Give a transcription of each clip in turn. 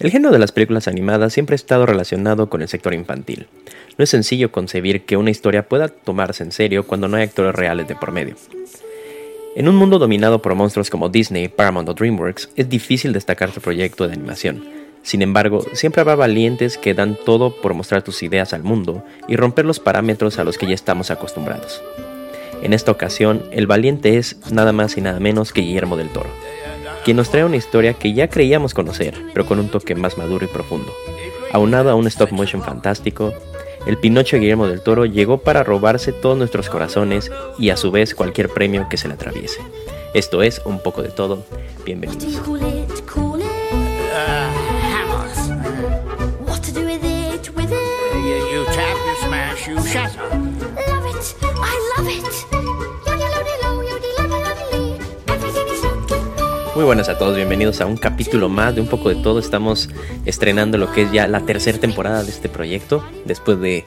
El género de las películas animadas siempre ha estado relacionado con el sector infantil. No es sencillo concebir que una historia pueda tomarse en serio cuando no hay actores reales de por medio. En un mundo dominado por monstruos como Disney, Paramount o DreamWorks, es difícil destacar tu proyecto de animación. Sin embargo, siempre habrá valientes que dan todo por mostrar tus ideas al mundo y romper los parámetros a los que ya estamos acostumbrados. En esta ocasión, el valiente es nada más y nada menos que Guillermo del Toro quien nos trae una historia que ya creíamos conocer, pero con un toque más maduro y profundo. Aunado a un stop motion fantástico, el Pinocho Guillermo del Toro llegó para robarse todos nuestros corazones y a su vez cualquier premio que se le atraviese. Esto es un poco de todo. Bienvenidos. Muy buenas a todos, bienvenidos a un capítulo más de un poco de todo. Estamos estrenando lo que es ya la tercera temporada de este proyecto, después de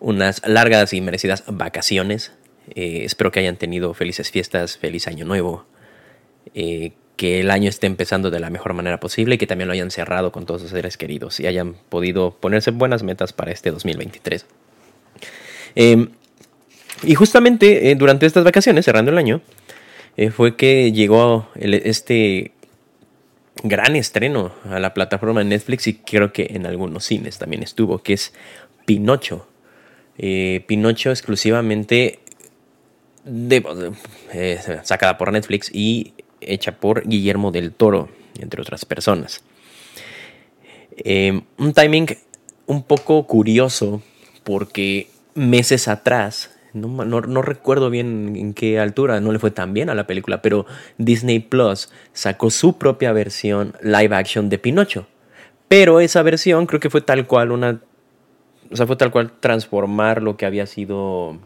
unas largas y merecidas vacaciones. Eh, espero que hayan tenido felices fiestas, feliz año nuevo, eh, que el año esté empezando de la mejor manera posible y que también lo hayan cerrado con todos sus seres queridos y hayan podido ponerse buenas metas para este 2023. Em, y justamente eh, durante estas vacaciones, cerrando el año, eh, fue que llegó este gran estreno a la plataforma de Netflix y creo que en algunos cines también estuvo, que es Pinocho. Eh, Pinocho exclusivamente eh, sacada por Netflix y hecha por Guillermo del Toro, entre otras personas. un timing un poco curioso porque meses atrás no, recuerdo bien en qué altura, no le fue tan bien a la película, pero Disney Plus sacó su propia versión live action de Pinocho. Pero esa versión creo que fue tal cual una. O sea, fue tal cual transformar lo que había sido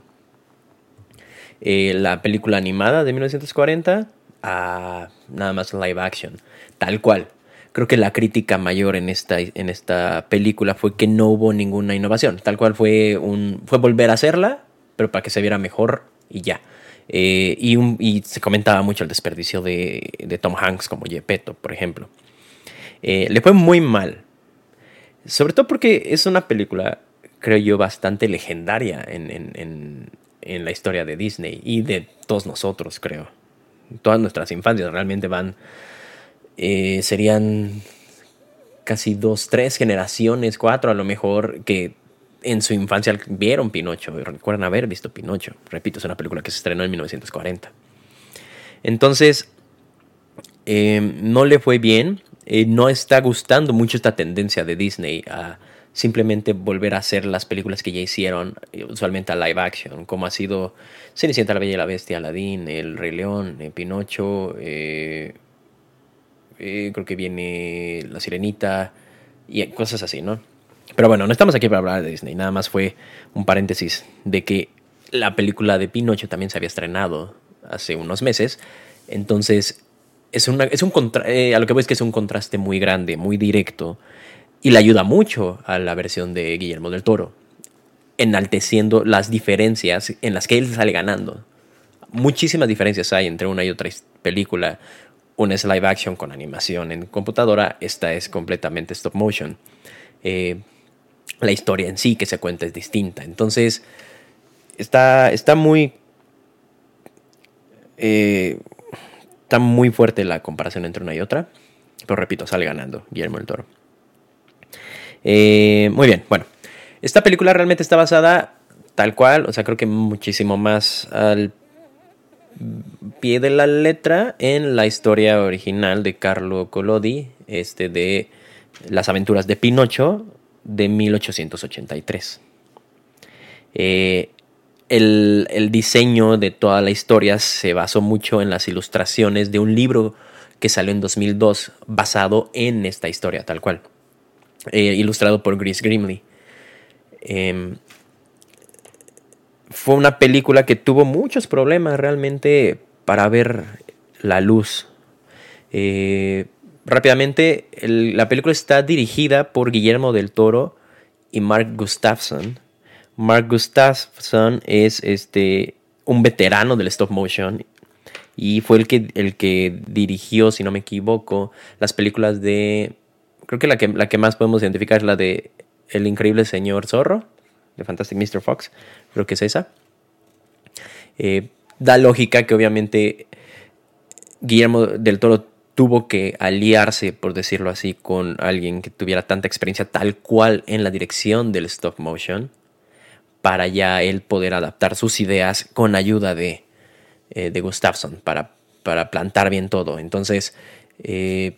eh, la película animada de 1940 a nada más live action. Tal cual. Creo que la crítica mayor en esta, en esta película fue que no hubo ninguna innovación. Tal cual fue un. fue volver a hacerla pero para que se viera mejor y ya. Eh, y, se comentaba mucho el desperdicio de, Tom Hanks como Gepetto, por ejemplo. Eh, le fue muy mal. Sobre todo porque es una película, creo yo, bastante legendaria en, la historia de Disney y de todos nosotros, creo. Todas nuestras infancias realmente van. Eh, serían casi dos, tres generaciones, cuatro a lo mejor, que en su infancia vieron Pinocho, recuerdan haber visto Pinocho. Repito, es una película que se estrenó en 1940. Entonces, eh, no le fue bien, eh, no está gustando mucho esta tendencia de Disney a simplemente volver a hacer las películas que ya hicieron, eh, usualmente a live action, como ha sido Cenicienta, la Bella y la Bestia, Aladdin, El Rey León, Pinocho, creo que viene La Sirenita y cosas así, ¿no? Pero bueno, no estamos aquí para hablar de Disney, nada más fue un paréntesis de que la película de Pinocho también se había estrenado hace unos meses, entonces es, una, es un eh, a lo que voy es que es un contraste muy grande, muy directo, y le ayuda mucho a la versión de Guillermo del Toro, enalteciendo las diferencias en las que él sale ganando. Muchísimas diferencias hay entre una y otra película. Una es live action con animación en computadora, esta es completamente stop motion. Eh, la historia en sí que se cuenta es distinta. Entonces, está, está muy... Eh, está muy fuerte la comparación entre una y otra. Pero repito, sale ganando Guillermo del Toro. Eh, muy bien, bueno. Esta película realmente está basada tal cual, o sea, creo que muchísimo más al pie de la letra en la historia original de Carlo Collodi, este de Las aventuras de Pinocho, de 1883. Eh, el, diseño de toda la historia se basó mucho en las ilustraciones de un libro que salió en 2002 basado en esta historia, tal cual, eh, ilustrado por Chris Grimley. Em, fue una película que tuvo muchos problemas realmente para ver la luz. Eh, rápidamente, la película está dirigida por Guillermo del Toro y Mark Gustafson. Mark Gustafson es este, un veterano del stop motion y fue el que, el que dirigió, si no me equivoco, las películas de creo que la, que la que más podemos identificar es la de El increíble señor zorro, de Fantastic Mr. Fox, creo que es esa. Eh, da lógica que obviamente Guillermo del Toro tuvo que aliarse, por decirlo así, con alguien que tuviera tanta experiencia tal cual en la dirección del stop motion, para ya él poder adaptar sus ideas con ayuda de, eh, de Gustafsson, para, para plantar bien todo. Entonces, eh,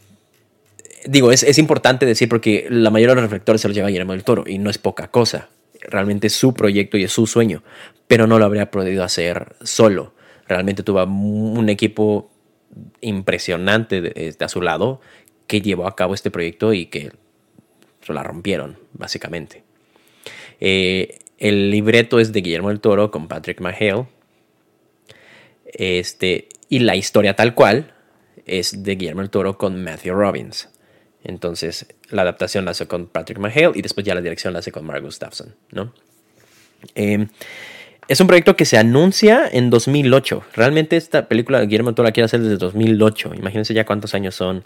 digo, es, es, importante decir porque la mayoría de los reflectores se los lleva Guillermo del Toro y no es poca cosa. Realmente es su proyecto y es su sueño, pero no lo habría podido hacer solo. Realmente tuvo un equipo impresionante de, a su lado que llevó a cabo este proyecto y que se la rompieron, básicamente. Eh, el libreto es de Guillermo del Toro con Patrick McHale. Este, y la historia tal cual es de Guillermo del Toro con Matthew Robbins. Entonces, la adaptación la hace con Patrick McHale y después ya la dirección la hace con Mark Gustafson, ¿no? Eh, es un proyecto que se anuncia en 2008. Realmente esta película Guillermo Toro la quiere hacer desde 2008. Imagínense ya cuántos años son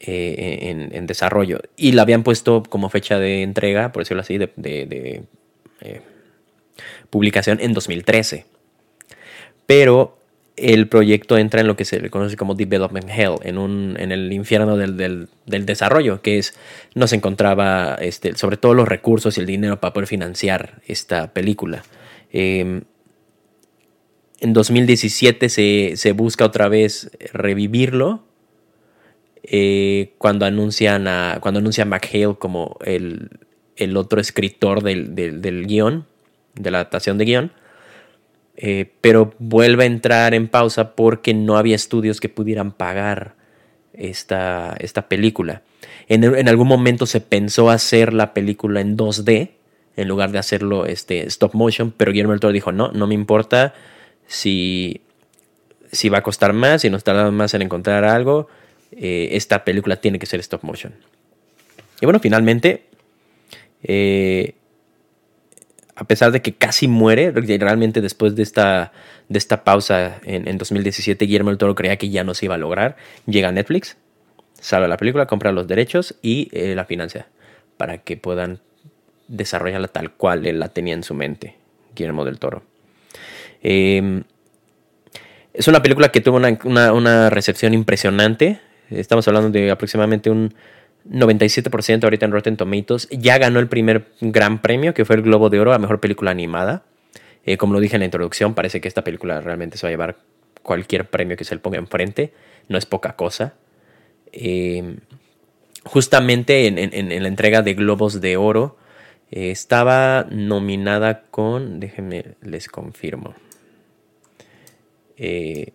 eh, en, desarrollo. Y la habían puesto como fecha de entrega, por decirlo así, de, eh, publicación en 2013. Pero el proyecto entra en lo que se le conoce como Development Hell, en, un, en el infierno del, desarrollo, que es, no se encontraba este, sobre todo los recursos y el dinero para poder financiar esta película. Em, en 2017 se, busca otra vez revivirlo. Eh, cuando anuncian a. Cuando anuncia a McHale como el, otro escritor del, del, guion. De la adaptación de guion. Eh, pero vuelve a entrar en pausa porque no había estudios que pudieran pagar esta, esta película. En, en, algún momento se pensó hacer la película en 2D en lugar de hacerlo este, stop motion, pero Guillermo del Toro dijo, no, no me importa si, si va a costar más, si nos tardamos más en encontrar algo, eh, esta película tiene que ser stop motion. Y bueno, finalmente, eh, a pesar de que casi muere, realmente después de esta, de esta pausa en, 2017, Guillermo del Toro creía que ya no se iba a lograr, llega a Netflix, sale la película, compra los derechos y eh, la financia para que puedan desarrollarla tal cual él la tenía en su mente, Guillermo del Toro. Em, es una película que tuvo una, recepción impresionante. Estamos hablando de aproximadamente un 97% ahorita en Rotten Tomatoes. Ya ganó el primer gran premio, que fue el Globo de Oro a Mejor Película Animada. Eh, como lo dije en la introducción, parece que esta película realmente se va a llevar cualquier premio que se le ponga enfrente. No es poca cosa. Em, justamente en, la entrega de Globos de Oro, eh, estaba nominada con, déjenme, les confirmo. Eh,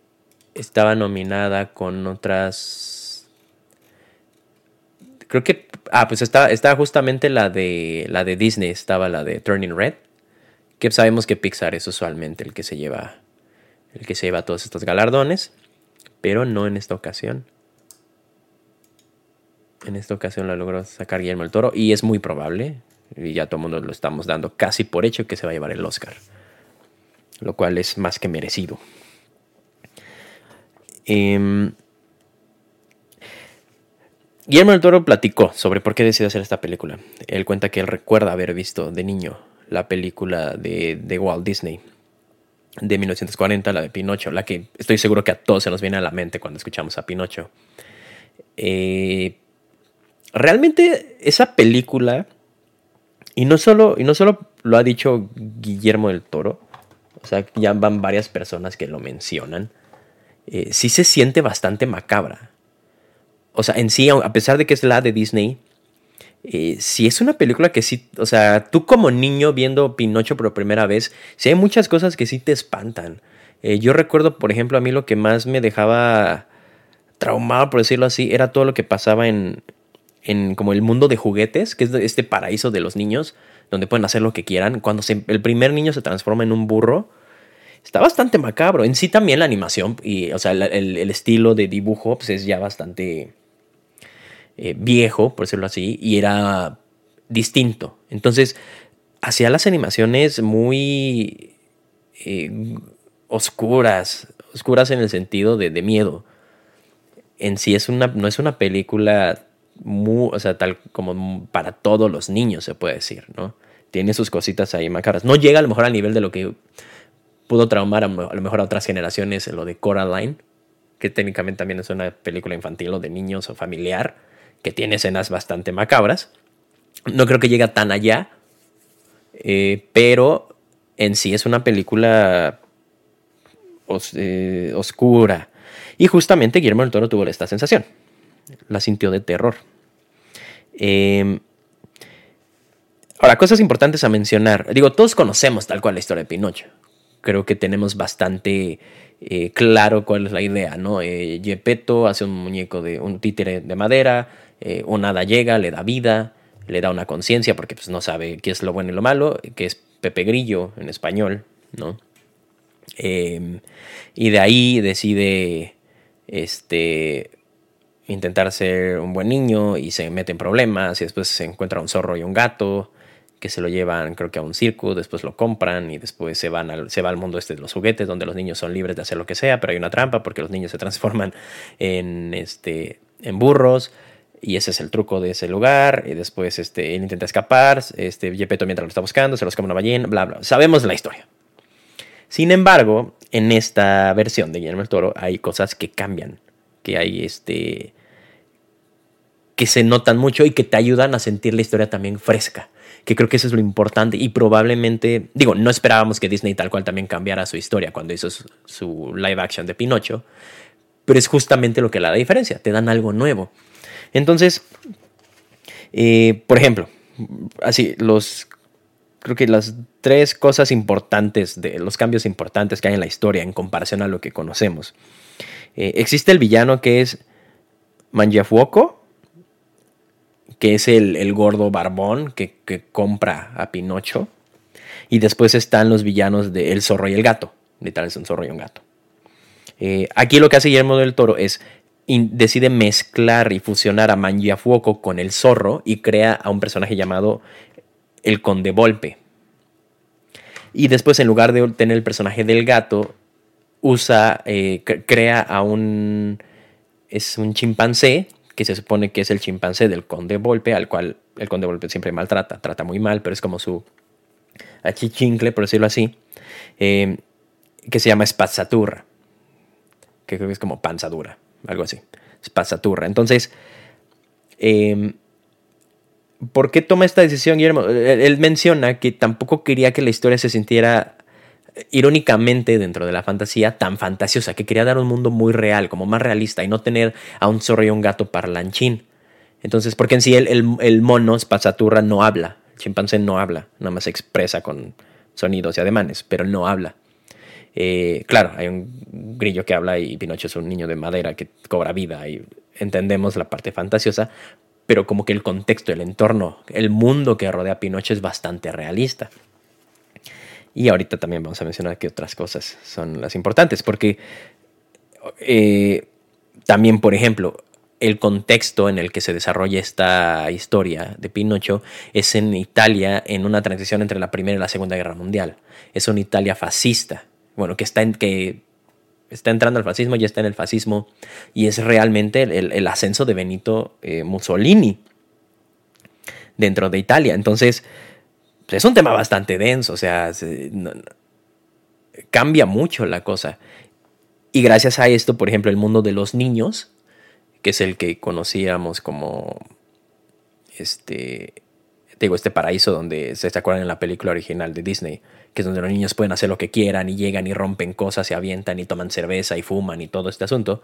estaba nominada con otras... Creo que... Ah, pues estaba, estaba justamente la de, la de Disney, estaba la de Turning Red. Que sabemos que Pixar es usualmente el que se lleva, el que se lleva todos estos galardones. Pero no en esta ocasión. En esta ocasión la logró sacar Guillermo el Toro y es muy probable y ya todo el mundo lo estamos dando casi por hecho que se va a llevar el Oscar. Lo cual es más que merecido. Em, Guillermo del Toro platicó sobre por qué decidió hacer esta película. Él cuenta que él recuerda haber visto de niño la película de, Walt Disney de 1940, la de Pinocho, la que estoy seguro que a todos se nos viene a la mente cuando escuchamos a Pinocho. Eh, realmente esa película y no solo, y no solo lo ha dicho Guillermo del Toro, o sea, ya van varias personas que lo mencionan, eh, sí se siente bastante macabra. O sea, en sí, a pesar de que es la de Disney, eh, sí es una película que sí, o sea, tú como niño viendo Pinocho por primera vez, sí hay muchas cosas que sí te espantan. Eh, yo recuerdo, por ejemplo, a mí lo que más me dejaba traumado, por decirlo así, era todo lo que pasaba en, en como el mundo de juguetes, que es este paraíso de los niños, donde pueden hacer lo que quieran. Cuando el primer niño se transforma en un burro, está bastante macabro. En sí también la animación, y, o sea, el, estilo de dibujo pues, es ya bastante eh, viejo, por decirlo así, y era distinto. Entonces, hacía las animaciones muy eh, oscuras, oscuras en el sentido de, de miedo. En sí es una, no es una película muy, o sea, tal como para todos los niños, se puede decir, ¿no? Tiene sus cositas ahí macabras. No llega a lo mejor al nivel de lo que pudo traumar a, lo mejor a otras generaciones, lo de Coraline, que técnicamente también es una película infantil o de niños o familiar, que tiene escenas bastante macabras. No creo que llegue tan allá, eh, pero en sí es una película eh, oscura. Y justamente Guillermo del Toro tuvo esta sensación. La sintió de terror. Em, ahora, cosas importantes a mencionar. Digo, todos conocemos tal cual la historia de Pinocho. Creo que tenemos bastante eh, claro cuál es la idea, ¿no? Eh, hace un muñeco de un títere de madera, eh, un hada llega, le da vida, le da una conciencia porque pues, no sabe qué es lo bueno y lo malo, que es Pepe Grillo en español, ¿no? Em, y de ahí decide este, intentar ser un buen niño y se mete en problemas y después se encuentra un zorro y un gato que se lo llevan creo que a un circo, después lo compran y después se, van se va al mundo este de los juguetes donde los niños son libres de hacer lo que sea, pero hay una trampa porque los niños se transforman en, este, en burros y ese es el truco de ese lugar y después este, él intenta escapar, este, mientras lo está buscando, se los come una ballena, bla, bla. Sabemos la historia. Sin embargo, en esta versión de Guillermo el Toro hay cosas que cambian, que hay este que se notan mucho y que te ayudan a sentir la historia también fresca, que creo que eso es lo importante y probablemente, digo, no esperábamos que Disney tal cual también cambiara su historia cuando hizo su, live action de Pinocho, pero es justamente lo que le da la diferencia, te dan algo nuevo. Entonces, eh, por ejemplo, así, los creo que las tres cosas importantes, de los cambios importantes que hay en la historia en comparación a lo que conocemos. Eh, existe el villano que es Mangiafuoco, que es el, gordo barbón que, compra a Pinocho. Y después están los villanos de El zorro y el gato. Literal es un zorro y un gato. Eh, aquí lo que hace Guillermo del Toro es decide mezclar y fusionar a Mangiafuoco con el zorro y crea a un personaje llamado el conde Volpe. Y después, en lugar de tener el personaje del gato, usa, eh, crea a un, es un chimpancé, que se supone que es el chimpancé del conde Volpe, al cual el conde Volpe siempre maltrata, trata muy mal, pero es como su achichincle, por decirlo así, eh, que se llama Spazzaturra, que creo que es como panzadura, algo así, Spazzaturra. Entonces, eh, ¿Por qué toma esta decisión, Guillermo? Él menciona que tampoco quería que la historia se sintiera irónicamente dentro de la fantasía tan fantasiosa, que quería dar un mundo muy real, como más realista, y no tener a un zorro y un gato parlanchín. Entonces, porque en sí el, el, mono, Spazaturra, no habla, el chimpancé no habla, nada más expresa con sonidos y ademanes, pero no habla. Eh, claro, hay un grillo que habla y Pinocho es un niño de madera que cobra vida y entendemos la parte fantasiosa, pero como que el contexto, el entorno, el mundo que rodea a Pinocho es bastante realista. Y ahorita también vamos a mencionar que otras cosas son las importantes, porque eh, también, por ejemplo, el contexto en el que se desarrolla esta historia de Pinocho es en Italia en una transición entre la Primera y la Segunda Guerra Mundial. Es una Italia fascista, bueno, que está que está entrando al fascismo, ya está en el fascismo, y es realmente el, ascenso de Benito eh, Mussolini dentro de Italia. Entonces, es un tema bastante denso, o sea, cambia mucho la cosa. Y gracias a esto, por ejemplo, el mundo de los niños, que es el que conocíamos como este digo, este paraíso donde se acuerdan en la película original de Disney, que es donde los niños pueden hacer lo que quieran y llegan y rompen cosas, se avientan y toman cerveza y fuman y todo este asunto.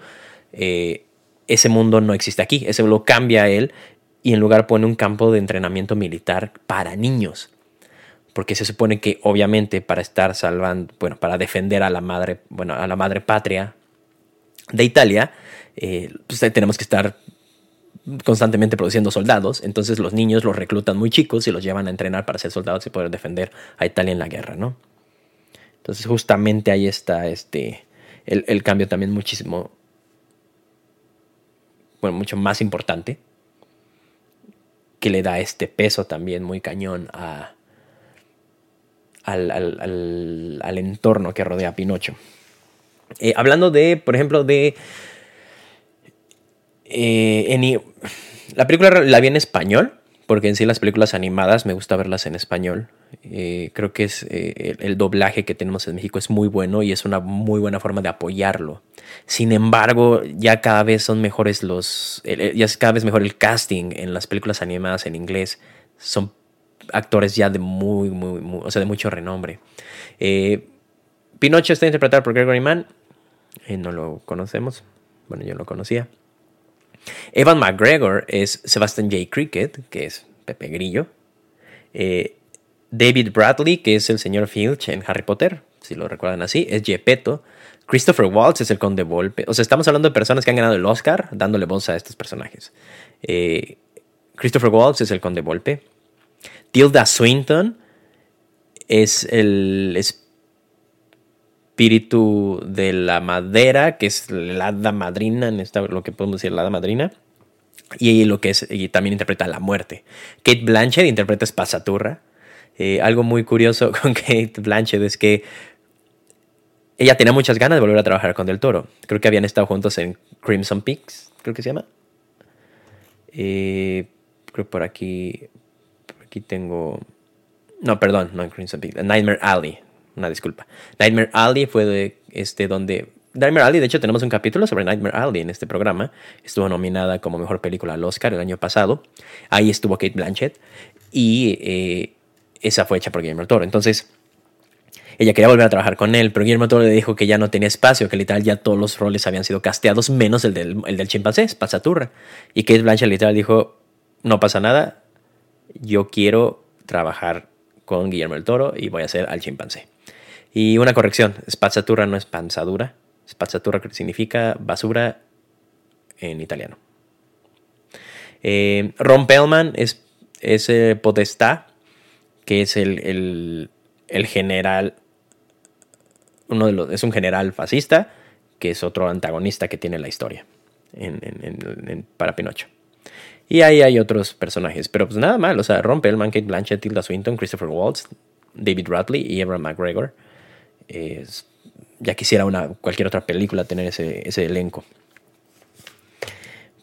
Eh, ese mundo no existe aquí, ese lo cambia él y en lugar pone un campo de entrenamiento militar para niños. Porque se supone que obviamente para estar salvando, bueno, para defender a la madre, bueno, a la madre patria de Italia, eh, pues tenemos que estar constantemente produciendo soldados, entonces los niños los reclutan muy chicos y los llevan a entrenar para ser soldados y poder defender a Italia en la guerra, ¿no? Entonces justamente ahí está este, el, cambio también muchísimo, bueno, mucho más importante, que le da este peso también muy cañón a, al, al, entorno que rodea a Pinocho. Eh, hablando de, por ejemplo, de Eh, la película la vi en español, porque en sí las películas animadas me gusta verlas en español. Eh, creo que es el, doblaje que tenemos en México es muy bueno y es una muy buena forma de apoyarlo. Sin embargo, ya cada vez son mejores los, ya es cada vez mejor el casting en las películas animadas en inglés. Son actores ya de muy, muy, o sea, de mucho renombre. Eh, Pinocho está interpretado por Gregory Mann. no lo conocemos. Bueno, yo lo conocía. Evan McGregor es Sebastian J. Cricket, que es Pepe Grillo. David Bradley, que es el señor Filch en Harry Potter, si lo recuerdan así, es Gepetto. Christopher Waltz es el conde Volpe. O sea, estamos hablando de personas que han ganado el Oscar dándole voz a estos personajes. Eh, Christopher Waltz es el conde Volpe. Tilda Swinton es el espíritu de la madera, que es la hada madrina, en esta, lo que podemos decir la hada madrina. Y lo que es, y también interpreta la muerte. Kate Blanchett interpreta Espasaturra. Eh, algo muy curioso con Kate Blanchett es que ella tenía muchas ganas de volver a trabajar con Del Toro. Creo que habían estado juntos en Crimson Peaks, creo que se llama. Eh, creo por aquí, aquí tengo... No, perdón, no en Crimson Peaks, Nightmare Alley, una disculpa. Nightmare Alley fue de, este, donde... Nightmare Alley, de hecho tenemos un capítulo sobre Nightmare Alley en este programa. Estuvo nominada como mejor película al Oscar el año pasado. Ahí estuvo Kate Blanchett. Y eh, esa fue hecha por Guillermo Toro. Entonces, ella quería volver a trabajar con él, pero Guillermo Toro le dijo que ya no tenía espacio, que literal ya todos los roles habían sido casteados, menos el del, el del chimpancé, Pasaturra. Y Kate Blanchett literal dijo, no pasa nada, yo quiero trabajar con Guillermo del Toro y voy a hacer al chimpancé. Y una corrección, spazzatura no es panzadura, spazzatura significa basura en italiano. Eh, Ron Pellman es, es eh, potestad que es el, general, uno de los, es un general fascista, que es otro antagonista que tiene la historia en, para Pinocho. Y ahí hay otros personajes, pero pues nada mal, o sea, Ron Pellman, Kate Blanchett, Tilda Swinton, Christopher Waltz, David Radley y Evan McGregor. ya quisiera una, cualquier otra película tener ese, ese elenco.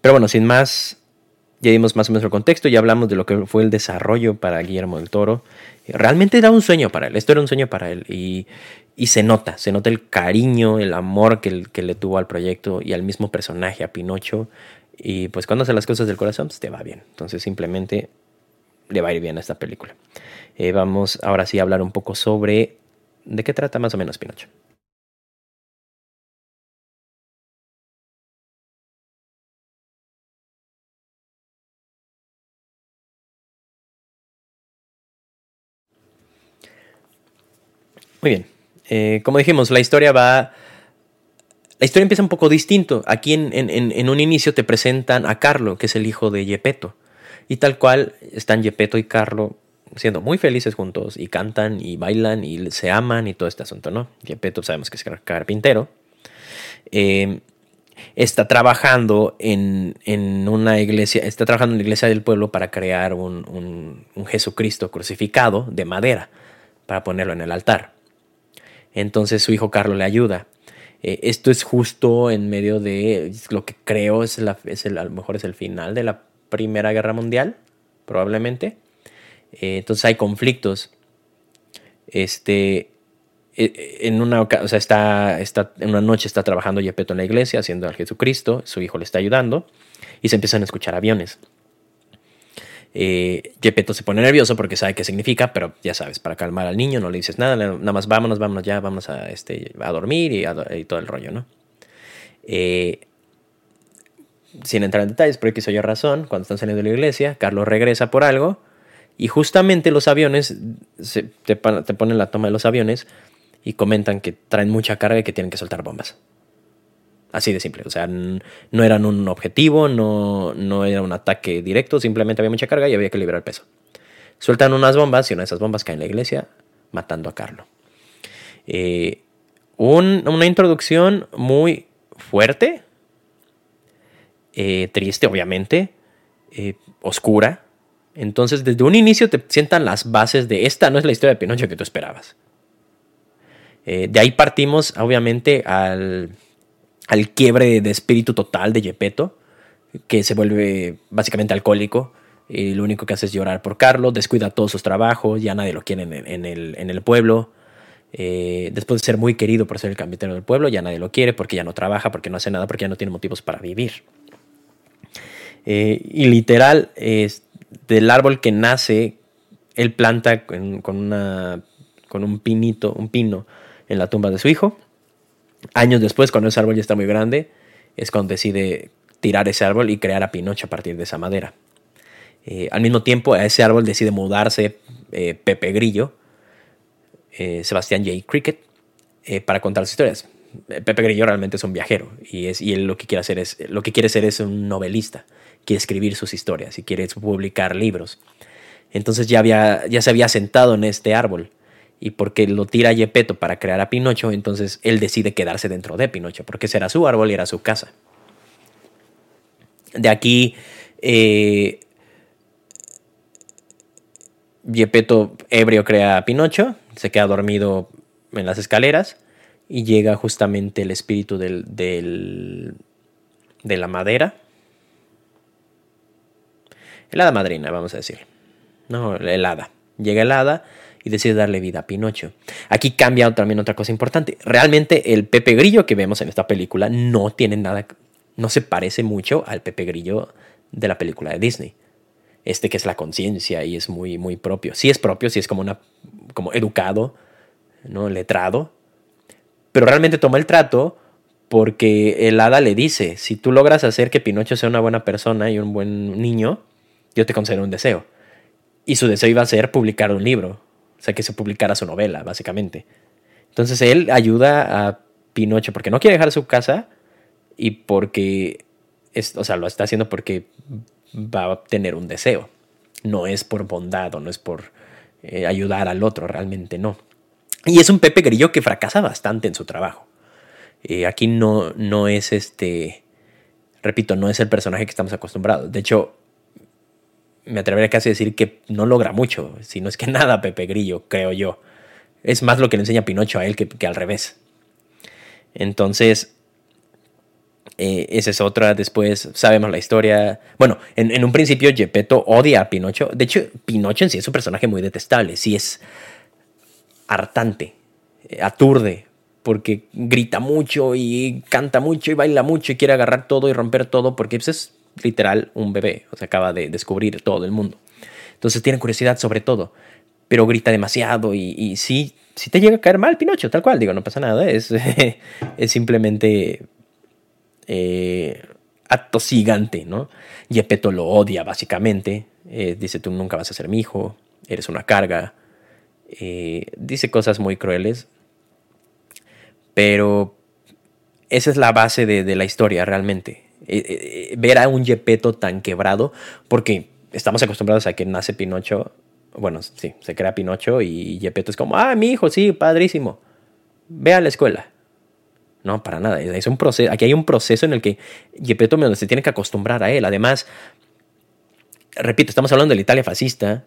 Pero bueno, sin más, ya dimos más o menos el contexto, ya hablamos de lo que fue el desarrollo para Guillermo del Toro. Realmente era un sueño para él, esto era un sueño para él y, se nota, se nota el cariño, el amor que, que, le tuvo al proyecto y al mismo personaje, a Pinocho. Y pues cuando hace las cosas del corazón, pues te va bien. Entonces simplemente le va a ir bien a esta película. Eh, vamos ahora sí a hablar un poco sobre de qué trata más o menos Pinocho. Muy bien. Eh, como dijimos, la historia va... La historia empieza un poco distinto. Aquí en, un inicio te presentan a Carlo, que es el hijo de Gepetto. Y tal cual están Gepetto y Carlo siendo muy felices juntos y cantan y bailan y se aman y todo este asunto, ¿no? Gepetto sabemos que es carpintero. Eh, está trabajando en, una iglesia, está trabajando en la iglesia del pueblo para crear un Jesucristo crucificado de madera para ponerlo en el altar. Entonces su hijo Carlos le ayuda. Eh, esto es justo en medio de lo que creo es, la, es el, a lo mejor es el final de la Primera Guerra Mundial, probablemente. Eh, entonces hay conflictos. Este, e, en una, o sea, está, está, en una noche está trabajando Yepeto en la iglesia haciendo al Jesucristo, su hijo le está ayudando y se empiezan a escuchar aviones. Eh, se pone nervioso porque sabe qué significa, pero ya sabes, para calmar al niño no le dices nada, nada más vámonos, vámonos ya, vamos a, este, a dormir y, todo el rollo, ¿no? Eh, sin entrar en detalles, pero soy yo razón, cuando están saliendo de la iglesia, Carlos regresa por algo y justamente los aviones, te, te ponen la toma de los aviones y comentan que traen mucha carga y que tienen que soltar bombas. Así de simple. O sea, no eran un objetivo, no, no era un ataque directo, simplemente había mucha carga y había que liberar peso. Sueltan unas bombas y una de esas bombas cae en la iglesia, matando a Carlo. Eh, una introducción muy fuerte, eh, triste, obviamente, eh, oscura. Entonces, desde un inicio te sientan las bases de esta no es la historia de Pinocho que tú esperabas. de ahí partimos, obviamente, al al quiebre de espíritu total de Gepetto, que se vuelve básicamente alcohólico y lo único que hace es llorar por Carlos, descuida todos sus trabajos, ya nadie lo quiere en, el, pueblo. Eh, después de ser muy querido por ser el capitán del pueblo, ya nadie lo quiere porque ya no trabaja, porque no hace nada, porque ya no tiene motivos para vivir. Eh, y literal, es del árbol que nace, él planta con, una, con un pinito, un pino en la tumba de su hijo. Años después, cuando ese árbol ya está muy grande, es cuando decide tirar ese árbol y crear a Pinocho a partir de esa madera. Eh, al mismo tiempo, a ese árbol decide mudarse eh, Pepe Grillo, eh, Sebastián J. Cricket, para contar sus historias. Pepe Grillo realmente es un viajero y, es, y él lo que quiere hacer es, lo que quiere ser es un novelista, quiere escribir sus historias y quiere publicar libros. Entonces ya, había, ya se había sentado en este árbol y porque lo tira Yepeto para crear a Pinocho, entonces él decide quedarse dentro de Pinocho, porque será su árbol y era su casa. De aquí Gepetto ebrio crea a Pinocho, se queda dormido en las escaleras y llega justamente el espíritu del, de la madera. El hada madrina, vamos a decir. No, el hada. Llega el hada y decide darle vida a Pinocho. Aquí cambia también otra cosa importante. Realmente el Pepe Grillo que vemos en esta película no tiene nada, no se parece mucho al Pepe Grillo de la película de Disney este que es la conciencia y es muy, muy propio. Sí es propio, sí es como, una, como educado, ¿no? letrado, pero realmente toma el trato porque el hada le dice, si tú logras hacer que Pinocho sea una buena persona y un buen niño, yo te concedo un deseo. Y su deseo iba a ser publicar un libro, o sea, que se publicara su novela, básicamente. Entonces él ayuda a Pinocho porque no quiere dejar su casa y porque, es, o sea, lo está haciendo porque va a tener un deseo. No es por bondad o no es por eh, ayudar al otro, realmente no. Y es un Pepe Grillo que fracasa bastante en su trabajo. Eh, aquí no, no es este, repito, no es el personaje que estamos acostumbrados. De hecho, me atrevería casi a decir que no logra mucho, si no es que nada Pepe Grillo, creo yo. Es más lo que le enseña Pinocho a él que, que al revés. Entonces, eh, esa es otra. Después sabemos la historia. Bueno, en, un principio Gepetto odia a Pinocho. De hecho, Pinocho en sí es un personaje muy detestable. Sí es hartante, eh, aturde, porque grita mucho y canta mucho y baila mucho y quiere agarrar todo y romper todo porque pues, es literal un bebé. O sea, acaba de descubrir todo el mundo. Entonces tiene curiosidad sobre todo, pero grita demasiado y, y sí, sí te llega a caer mal Pinocho, tal cual. Digo, no pasa nada. Es, es simplemente eh, acto gigante, ¿no? Gepetto lo odia básicamente, eh, dice tú nunca vas a ser mi hijo, eres una carga, eh, dice cosas muy crueles, pero esa es la base de, la historia realmente. Ver a un Gepetto tan quebrado, porque estamos acostumbrados a que nace Pinocho, bueno, sí, se crea Pinocho y Gepetto es como, ah, mi hijo, sí, padrísimo, ve a la escuela. No, para nada. Es un proceso, aquí hay un proceso en el que Gepetto se tiene que acostumbrar a él. Además, repito, estamos hablando de la Italia fascista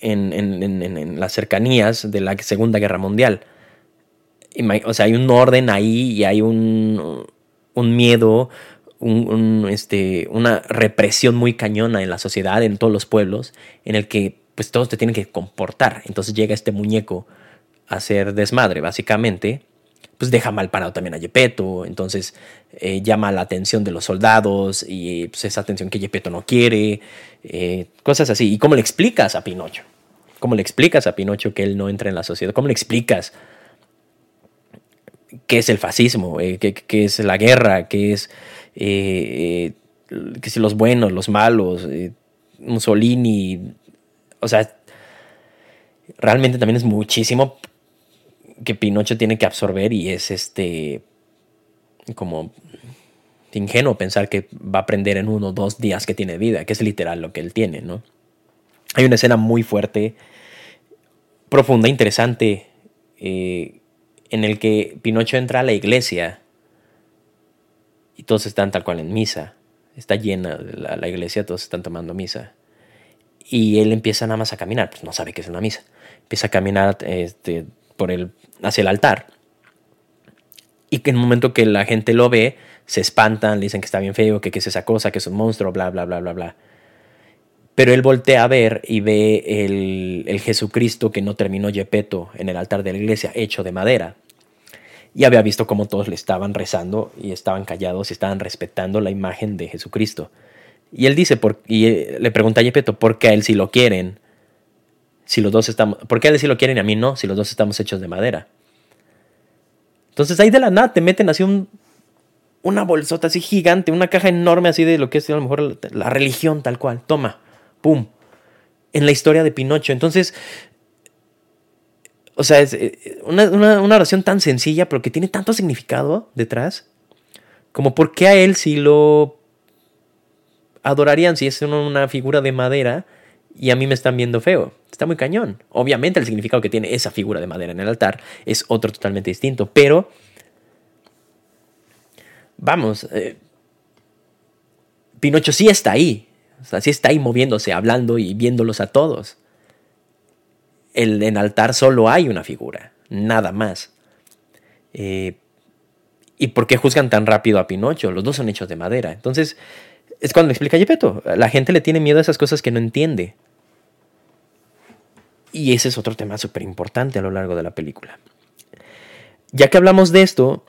en, las cercanías de la Segunda Guerra Mundial. O sea, hay un orden ahí y hay un, miedo, este, una represión muy cañona en la sociedad, en todos los pueblos, en el que pues todos te tienen que comportar. Entonces llega este muñeco a hacer desmadre, básicamente, pues deja mal parado también a Gepetto, entonces eh, llama la atención de los soldados y pues, esa atención que Gepetto no quiere, eh, cosas así. ¿Y cómo le explicas a Pinocho? ¿Cómo le explicas a Pinocho que él no entra en la sociedad? ¿Cómo le explicas qué es el fascismo, eh, qué, es la guerra, qué es que si los buenos, los malos, Mussolini, o sea, realmente también es muchísimo que Pinocho tiene que absorber y es este como ingenuo pensar que va a aprender en uno o dos días que tiene vida, que es literal lo que él tiene, ¿no? Hay una escena muy fuerte, profunda, interesante, eh, en el que Pinocho entra a la iglesia y todos están tal cual en misa. Está llena la, iglesia, todos están tomando misa. Y él empieza nada más a caminar, pues no sabe qué es una misa. Empieza a caminar este, por el, hacia el altar. Y que en el momento que la gente lo ve, se espantan, le dicen que está bien feo, que qué es esa cosa, que es un monstruo, bla, bla, bla, bla, bla. Pero él voltea a ver y ve el, el Jesucristo que no terminó Yepeto en el altar de la iglesia, hecho de madera. Y había visto cómo todos le estaban rezando y estaban callados y estaban respetando la imagen de Jesucristo. Y él dice, por, y eh, le pregunta a Yepeto, ¿por qué a él sí lo quieren? Si los dos estamos, ¿por qué a él sí lo quieren y a mí no? Si los dos estamos hechos de madera. Entonces ahí de la nada te meten así un, una bolsota así gigante, una caja enorme así de lo que es a lo mejor la religión tal cual. Toma, pum. En la historia de Pinocho. Entonces, o sea, es eh, una, una, oración tan sencilla, pero que tiene tanto significado detrás. Como por qué a él si lo adorarían si es una figura de madera y a mí me están viendo feo. Está muy cañón. Obviamente el significado que tiene esa figura de madera en el altar es otro totalmente distinto, pero vamos, eh, Pinocho sí está ahí, o sea, sí está ahí moviéndose, hablando y viéndolos a todos. El, en altar solo hay una figura, nada más. Eh, ¿Y por qué juzgan tan rápido a Pinocho? Los dos son hechos de madera. Entonces, es cuando me explica Yepeto. La gente le tiene miedo a esas cosas que no entiende. Y ese es otro tema súper importante a lo largo de la película. Ya que hablamos de esto,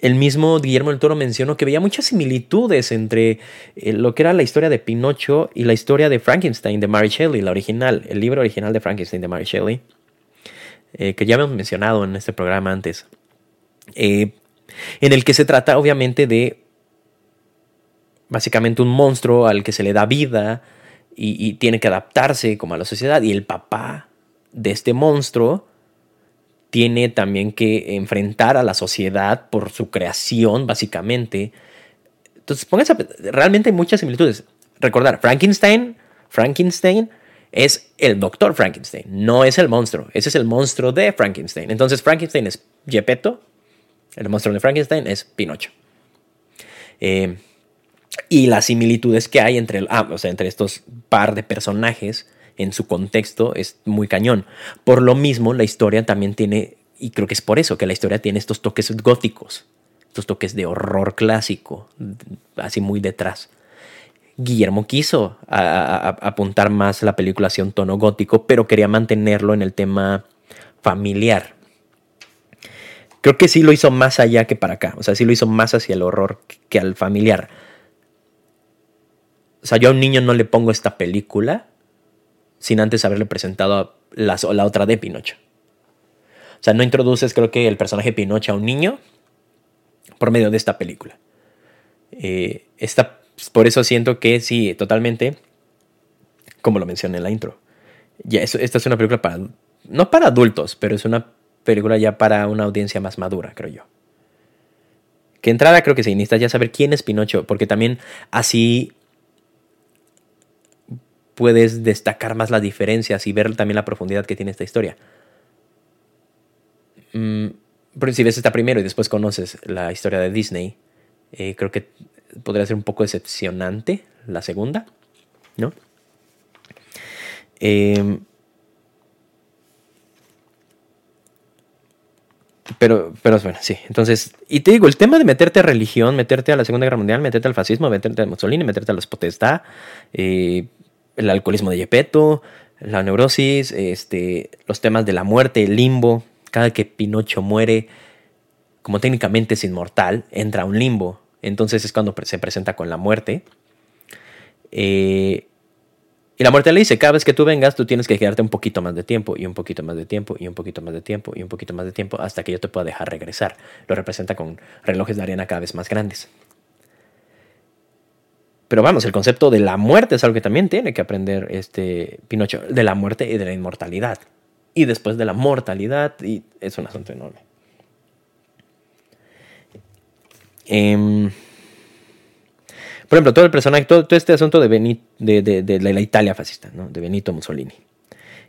el mismo Guillermo del Toro mencionó que veía muchas similitudes entre eh, lo que era la historia de Pinocho y la historia de Frankenstein de Mary Shelley, la original, el libro original de Frankenstein de Mary Shelley, eh, que ya hemos mencionado en este programa antes, eh, en el que se trata obviamente de básicamente un monstruo al que se le da vida y, y tiene que adaptarse como a la sociedad. Y el papá de este monstruo tiene también que enfrentar a la sociedad por su creación, básicamente. Entonces, pónganse, realmente hay muchas similitudes. Recordar, Frankenstein, Frankenstein es el doctor Frankenstein, no es el monstruo. Ese es el monstruo de Frankenstein. Entonces, Frankenstein es Gepetto, el monstruo de Frankenstein es Pinocho. Eh, y las similitudes que hay entre, ah, o sea, entre estos par de personajes en su contexto es muy cañón. Por lo mismo, la historia también tiene, y creo que es por eso que la historia tiene estos toques góticos, estos toques de horror clásico, así muy detrás. Guillermo quiso apuntar más la película hacia un tono gótico, pero quería mantenerlo en el tema familiar. Creo que sí lo hizo más allá que para acá, o sea, sí lo hizo más hacia el horror que al familiar. O sea, yo a un niño no le pongo esta película sin antes haberle presentado la, la otra de Pinocho. O sea, no introduces, creo que, el personaje Pinocho a un niño por medio de esta película. Eh, por eso siento que sí, totalmente, como lo mencioné en la intro. Ya, esta es una película para, no para adultos, pero es una película ya para una audiencia más madura, creo yo. Que entrada creo que se necesita ya saber quién es Pinocho, porque también así puedes destacar más las diferencias y ver también la profundidad que tiene esta historia. Mm, pero si ves esta primero y después conoces la historia de Disney, eh, creo que podría ser un poco decepcionante la segunda, ¿no? Em, pero, pero bueno, sí. Entonces, y te digo, el tema de meterte a religión, meterte a la Segunda Guerra Mundial, meterte al fascismo, meterte a Mussolini, meterte a los potestad, eh, el alcoholismo de Gepetto, la neurosis, este, los temas de la muerte, el limbo. Cada que Pinocho muere, como técnicamente es inmortal, entra a un limbo. Entonces es cuando se presenta con la muerte. Eh, y la muerte le dice, cada vez que tú vengas, tú tienes que quedarte un poquito más de tiempo, y un poquito más de tiempo, y un poquito más de tiempo, y un poquito más de tiempo, hasta que yo te pueda dejar regresar. Lo representa con relojes de arena cada vez más grandes. Pero vamos, el concepto de la muerte es algo que también tiene que aprender este Pinocho, de la muerte y de la inmortalidad. Y después de la mortalidad, y es un asunto enorme. Em, por ejemplo, todo el personaje, todo, este asunto de, de, la Italia fascista, de Benito Mussolini.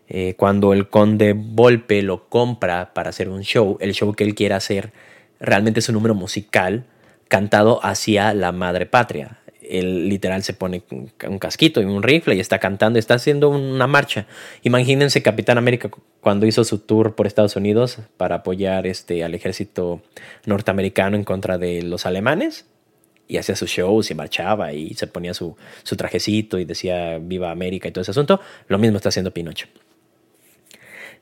Eh, cuando el conde Volpe lo compra para hacer un show, el show que él quiere hacer realmente es un número musical cantado hacia la madre patria, él literal se pone un casquito y un rifle y está cantando, está haciendo una marcha. Imagínense Capitán América cuando hizo su tour por Estados Unidos para apoyar este, al ejército norteamericano en contra de los alemanes. y hacía sus shows y marchaba y se ponía su, su trajecito y decía viva América y todo ese asunto, lo mismo está haciendo Pinocho.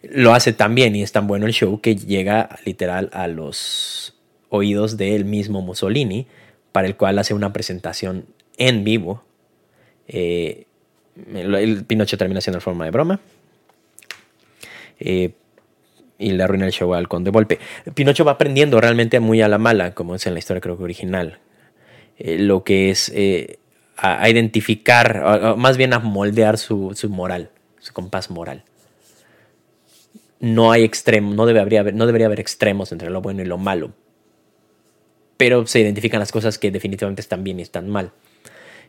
Lo hace tan bien y es tan bueno el show que llega literal a los oídos del mismo Mussolini, para el cual hace una presentación en vivo. Eh, el, Pinocho termina siendo en forma de broma. Eh, y le arruina el show al conde Volpe. Pinocho va aprendiendo realmente muy a la mala, como es en la historia creo que original. Eh, lo que es a, identificar, más bien a moldear su, su, moral, su compás moral. No hay extremo, no, debería haber extremos entre lo bueno y lo malo, pero se identifican las cosas que definitivamente están bien y están mal.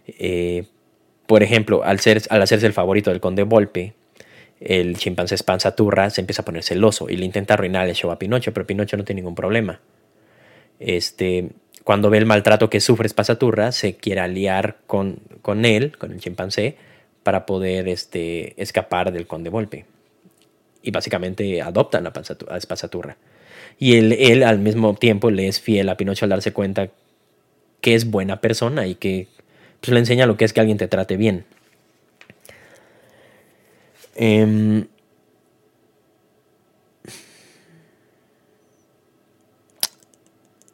Eh, por ejemplo, al, ser, al hacerse el favorito del conde Volpe, el chimpancé Spansaturra se empieza a poner celoso y le intenta arruinar el show a Pinocho, pero Pinocho no tiene ningún problema. Este, cuando ve el maltrato que sufre Spansaturra, se quiere aliar con, con él, con el chimpancé, para poder este, escapar del conde Volpe. Y básicamente adoptan a, a Spansaturra. Y él, él al mismo tiempo le es fiel a Pinocho al darse cuenta que es buena persona y que pues, le enseña lo que es que alguien te trate bien. Em,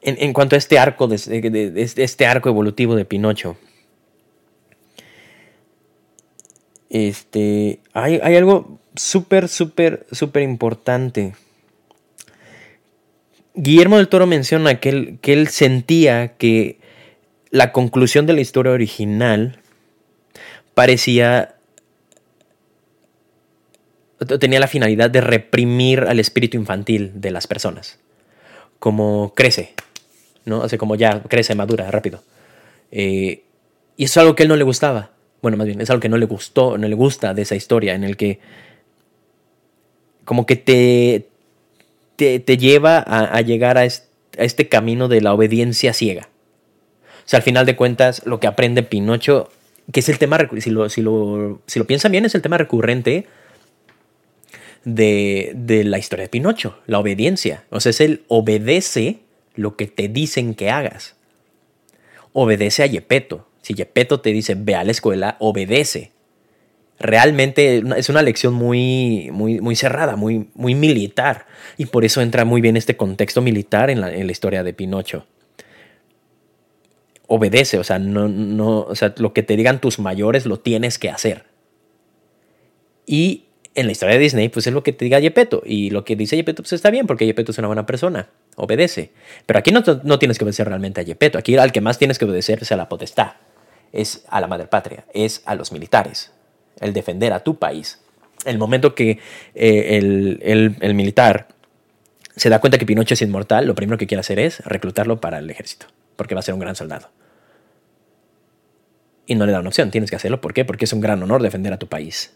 en, cuanto a este arco, de, este arco evolutivo de Pinocho, este, hay, hay algo súper, súper, súper importante Guillermo del Toro menciona que él, que él sentía que la conclusión de la historia original parecía tenía la finalidad de reprimir al espíritu infantil de las personas. Como crece, ¿no? Hace como ya crece, madura, rápido. Eh, y eso es algo que él no le gustaba. Bueno, más bien, es algo que no le gustó, no le gusta de esa historia, en el que como que te, te, lleva a, llegar a este, camino de la obediencia ciega. O sea, al final de cuentas, lo que aprende Pinocho, que es el tema, si lo, si piensan bien, es el tema recurrente de, de, la historia de Pinocho, la obediencia. O sea, es el obedece lo que te dicen que hagas. Obedece a Yepeto. Si Yepeto te dice ve a la escuela, obedece realmente es una lección muy, muy, muy cerrada, muy, muy militar. Y por eso entra muy bien este contexto militar en la, historia de Pinocho. Obedece, o sea, no, no, o sea, lo que te digan tus mayores lo tienes que hacer. Y en la historia de Disney, pues es lo que te diga Yepeto. Y lo que dice Yepeto, pues está bien, porque Yepeto es una buena persona. Obedece. Pero aquí no, no tienes que obedecer realmente a Yepeto. Aquí al que más tienes que obedecer es a la potestad. Es a la madre patria. Es a los militares el defender a tu país. El momento que eh, el, militar se da cuenta que Pinocho es inmortal, lo primero que quiere hacer es reclutarlo para el ejército, porque va a ser un gran soldado. Y no le da una opción, tienes que hacerlo. ¿Por qué? Porque es un gran honor defender a tu país.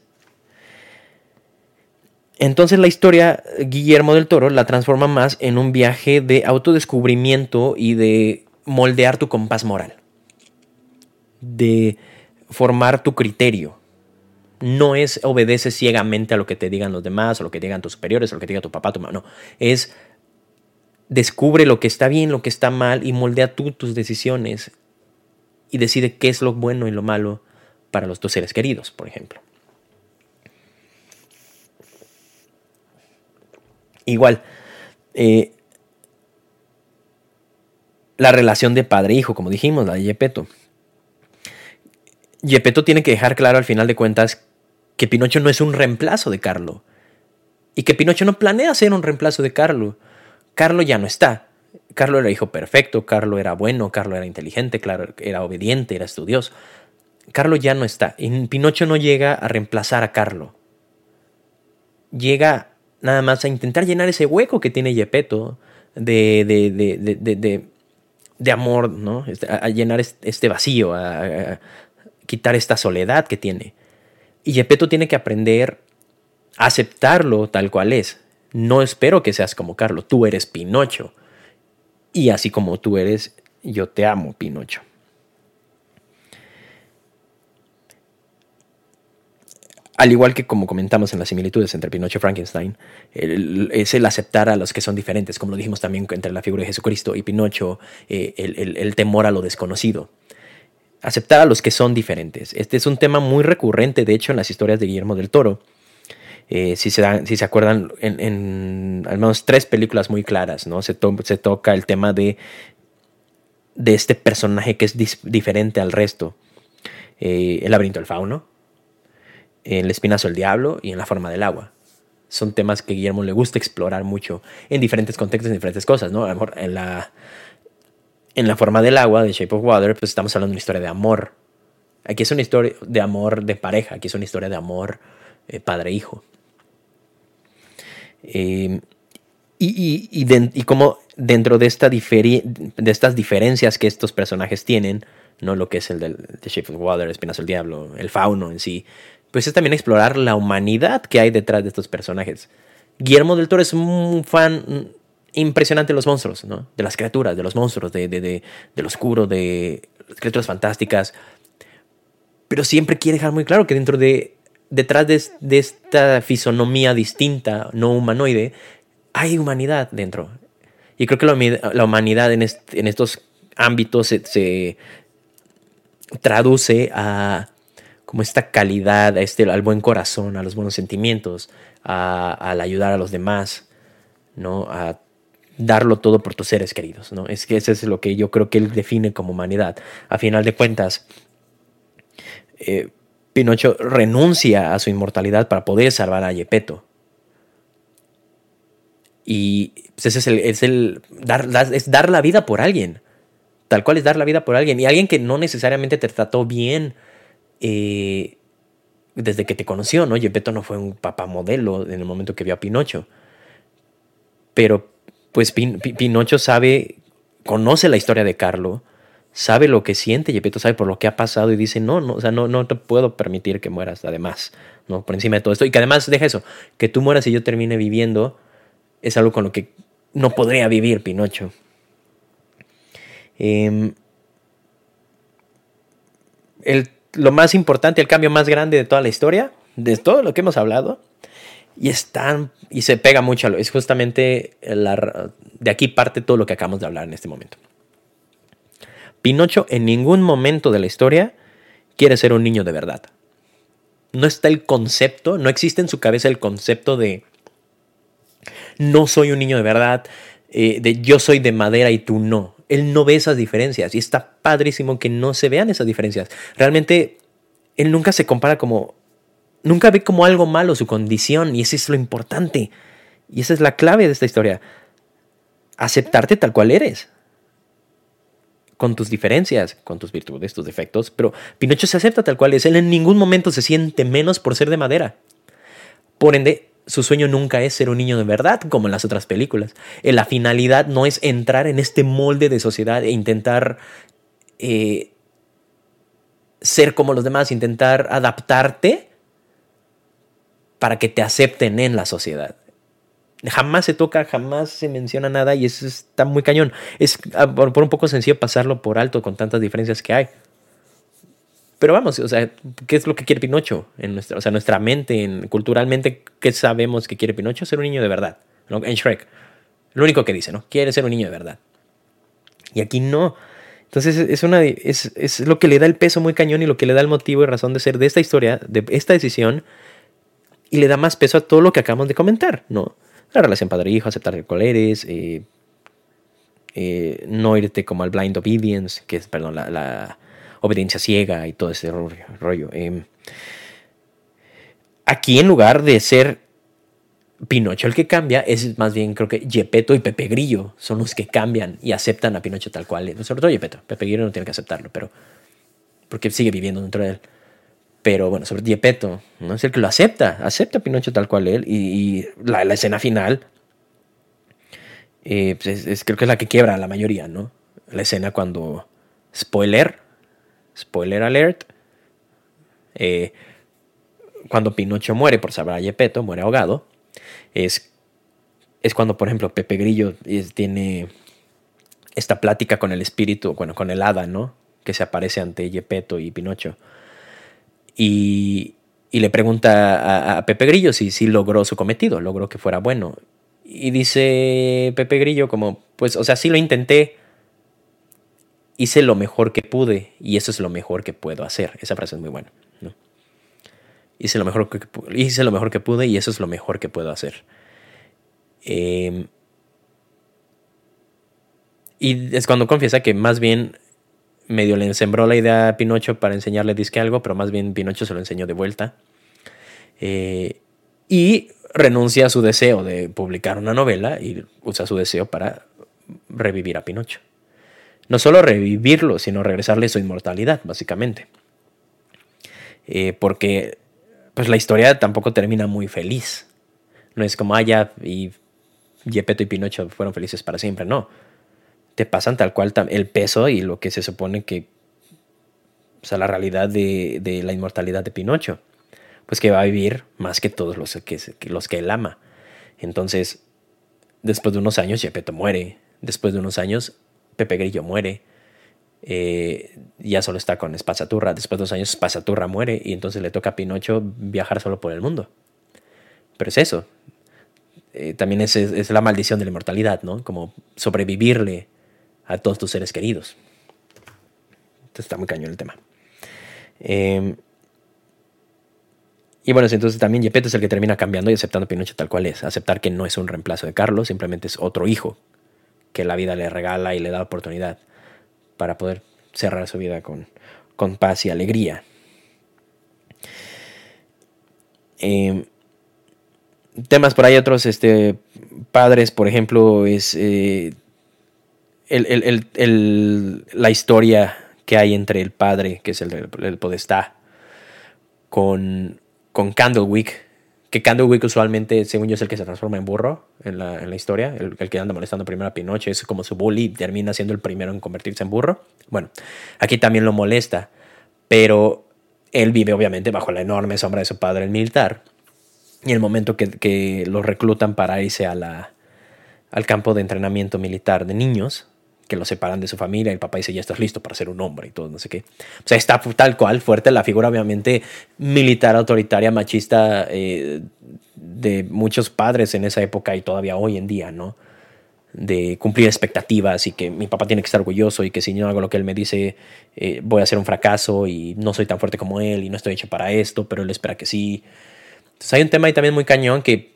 Entonces la historia, Guillermo del Toro la transforma más en un viaje de autodescubrimiento y de moldear tu compás moral. De formar tu criterio no es obedece ciegamente a lo que te digan los demás, o lo que digan tus superiores, o lo que diga tu papá, tu mamá. No, es descubre lo que está bien, lo que está mal y moldea tú tus decisiones y decide qué es lo bueno y lo malo para los tus seres queridos, por ejemplo. Igual, eh, la relación de padre-hijo, como dijimos, la de Yepeto. Yepeto tiene que dejar claro al final de cuentas que Pinocho no es un reemplazo de Carlo. Y que Pinocho no planea ser un reemplazo de Carlo. Carlo ya no está. Carlo era hijo perfecto, Carlo era bueno, Carlo era inteligente, claro, era obediente, era estudioso. Carlo ya no está. Y Pinocho no llega a reemplazar a Carlo. Llega nada más a intentar llenar ese hueco que tiene Yepeto de, de, de, amor, ¿no? Este, a, llenar este vacío, a quitar esta soledad que tiene. Y Gepetto tiene que aprender a aceptarlo tal cual es. No espero que seas como Carlos, tú eres Pinocho. Y así como tú eres, yo te amo, Pinocho. al igual que como comentamos en las similitudes entre Pinocho y Frankenstein, es el aceptar a los que son diferentes, como lo dijimos también entre la figura de Jesucristo y Pinocho, eh, el, temor a lo desconocido. Aceptar a los que son diferentes. Este es un tema muy recurrente, de hecho, en las historias de Guillermo del Toro. Eh, si, se si se acuerdan, en, al menos tres películas muy claras, ¿no? Se, toca el tema de, de este personaje que es diferente al resto. Eh, el laberinto del fauno, El espinazo del diablo y en La forma del agua. Son temas que Guillermo le gusta explorar mucho en diferentes contextos, en diferentes cosas, ¿no? A lo mejor en la, en la forma del agua, de Shape of Water, pues estamos hablando de una historia de amor. Aquí es una historia de amor de pareja, aquí es una historia de amor eh, padre-hijo. Eh, y, y, como dentro de, esta estas diferencias que estos personajes tienen, no lo que es el de Shape of Water, Espinazo del Diablo, el fauno en sí, pues es también explorar la humanidad que hay detrás de estos personajes. Guillermo del Toro es un fan impresionante de los monstruos, ¿no? De las criaturas, de los monstruos, de, de, de, lo oscuro, de criaturas fantásticas. Pero siempre quiere dejar muy claro que dentro de, detrás de, esta fisonomía distinta, no humanoide, hay humanidad dentro. Y creo que la, humanidad en, en, estos ámbitos se traduce a como esta calidad, a este, al buen corazón, a los buenos sentimientos, a, al ayudar a los demás, ¿no? Darlo todo por tus seres queridos, ¿no? Es que eso es lo que yo creo que él define como humanidad. A final de cuentas, eh, Pinocho renuncia a su inmortalidad para poder salvar a Yepeto. Y pues, ese es el, es el dar, es dar la vida por alguien. Tal cual es dar la vida por alguien. Y alguien que no necesariamente te trató bien eh, desde que te conoció, ¿no? Gepetto no fue un papá modelo en el momento que vio a Pinocho. Pero pues Pinocho sabe, conoce la historia de Carlo, sabe lo que siente, Gepetto sabe por lo que ha pasado y dice, no, no, o sea, no, no te puedo permitir que mueras, además, ¿no? Por encima de todo esto. Y que además, deja eso, que tú mueras y yo termine viviendo, es algo con lo que no podría vivir Pinocho. Eh, el lo más importante, el cambio más grande de toda la historia, de todo lo que hemos hablado, y están y se pega mucho a lo, es justamente la, de aquí parte todo lo que acabamos de hablar en este momento. Pinocho en ningún momento de la historia quiere ser un niño de verdad. No está el concepto, no existe en su cabeza el concepto de no soy un niño de verdad, eh, de yo soy de madera y tú no él no ve esas diferencias y está padrísimo que no se vean esas diferencias. Realmente, él nunca se compara como, nunca ve como algo malo su condición y eso es lo importante. Y esa es la clave de esta historia. Aceptarte tal cual eres. Con tus diferencias, con tus virtudes, tus defectos. Pero Pinocho se acepta tal cual es. Él en ningún momento se siente menos por ser de madera. Por ende, su sueño nunca es ser un niño de verdad, como en las otras películas. Eh, la finalidad no es entrar en este molde de sociedad e intentar eh, ser como los demás, intentar adaptarte para que te acepten en la sociedad. Jamás se toca, jamás se menciona nada y eso está muy cañón. Es ah, por un poco sencillo pasarlo por alto con tantas diferencias que hay. Pero vamos, o sea, ¿qué es lo que quiere Pinocho? En nuestra, o sea, nuestra mente, en, culturalmente, ¿qué sabemos que quiere Pinocho? Ser un niño de verdad. En Shrek. Lo único que dice, ¿no? Quiere ser un niño de verdad. Y aquí no. Entonces es, una, es, es lo que le da el peso muy cañón y lo que le da el motivo y razón de ser de esta historia, de esta decisión, y le da más peso a todo lo que acabamos de comentar, ¿no? La relación padre-hijo, aceptar el cual eres, eh, eh, no irte como al blind obedience, que es, perdón, la obediencia ciega y todo ese rollo. Em, aquí en lugar de ser Pinocho el que cambia, es más bien creo que Gepetto y Pepe Grillo son los que cambian y aceptan a Pinocho tal cual. Sobre todo Gepetto. Pepe Grillo no tiene que aceptarlo, pero porque sigue viviendo dentro de él. Pero bueno, sobre Gepetto, ¿no? es el que lo acepta, acepta a Pinocho tal cual él. Y, la, escena final, eh, pues es, creo que es la que quiebra a la mayoría, ¿no? La escena cuando, spoiler, spoiler alert, eh, cuando Pinocho muere por saber a Gepetto, muere ahogado, es, es cuando, por ejemplo, Pepe Grillo tiene esta plática con el espíritu, bueno, con el hada, ¿no? Que se aparece ante Gepetto y Pinocho. Y, y le pregunta a, Pepe Grillo si, si logró su cometido, logró que fuera bueno. Y dice Pepe Grillo como, pues, o sea, sí lo intenté, hice lo mejor que pude y eso es lo mejor que puedo hacer. Esa frase es muy buena. Hice, lo mejor que, hice lo mejor que pude y eso es lo mejor que puedo hacer. Em, y es cuando confiesa que más bien medio le sembró la idea a Pinocho para enseñarle disque algo, pero más bien Pinocho se lo enseñó de vuelta. Eh, y renuncia a su deseo de publicar una novela y usa su deseo para revivir a Pinocho. No solo revivirlo, sino regresarle su inmortalidad, básicamente. Eh, porque pues la historia tampoco termina muy feliz. No es como, ah, y Gepetto y Pinocho fueron felices para siempre, no te pasan tal cual el peso y lo que se supone que, o sea, la realidad de, la inmortalidad de Pinocho, pues que va a vivir más que todos los que, los él ama. Entonces, después de unos años, Gepetto muere, después de unos años, Pepe Grillo muere, eh, ya solo está con Espasaturra, después de unos años Espasaturra muere y entonces le toca a Pinocho viajar solo por el mundo. Pero es eso, eh, también es, la maldición de la inmortalidad, ¿no? Como sobrevivirle a todos tus seres queridos. Entonces está muy cañón el tema. Em, y bueno, entonces también Gepetto es el que termina cambiando y aceptando a Pinocho tal cual es. Aceptar que no es un reemplazo de Carlos, simplemente es otro hijo que la vida le regala y le da oportunidad para poder cerrar su vida con, con paz y alegría. Em, temas por ahí otros, este, padres, por ejemplo, es eh, la historia que hay entre el padre, que es el, podestá, con, con Candlewick, que Candlewick usualmente, según yo, es el que se transforma en burro en la, en la historia, el, que anda molestando primero a Pinocho, es como su bully, termina siendo el primero en convertirse en burro. Bueno, aquí también lo molesta, pero él vive obviamente bajo la enorme sombra de su padre, el militar, y el momento que, que lo reclutan para irse a la, al campo de entrenamiento militar de niños, que lo separan de su familia, el papá dice, ya estás listo para ser un hombre y todo, no sé qué. O sea, está tal cual fuerte la figura, obviamente, militar, autoritaria, machista eh, de muchos padres en esa época y todavía hoy en día, ¿no? De cumplir expectativas y que mi papá tiene que estar orgulloso y que si no hago lo que él me dice, eh, voy a ser un fracaso y no soy tan fuerte como él y no estoy hecho para esto, pero él espera que sí. Entonces hay un tema ahí también muy cañón que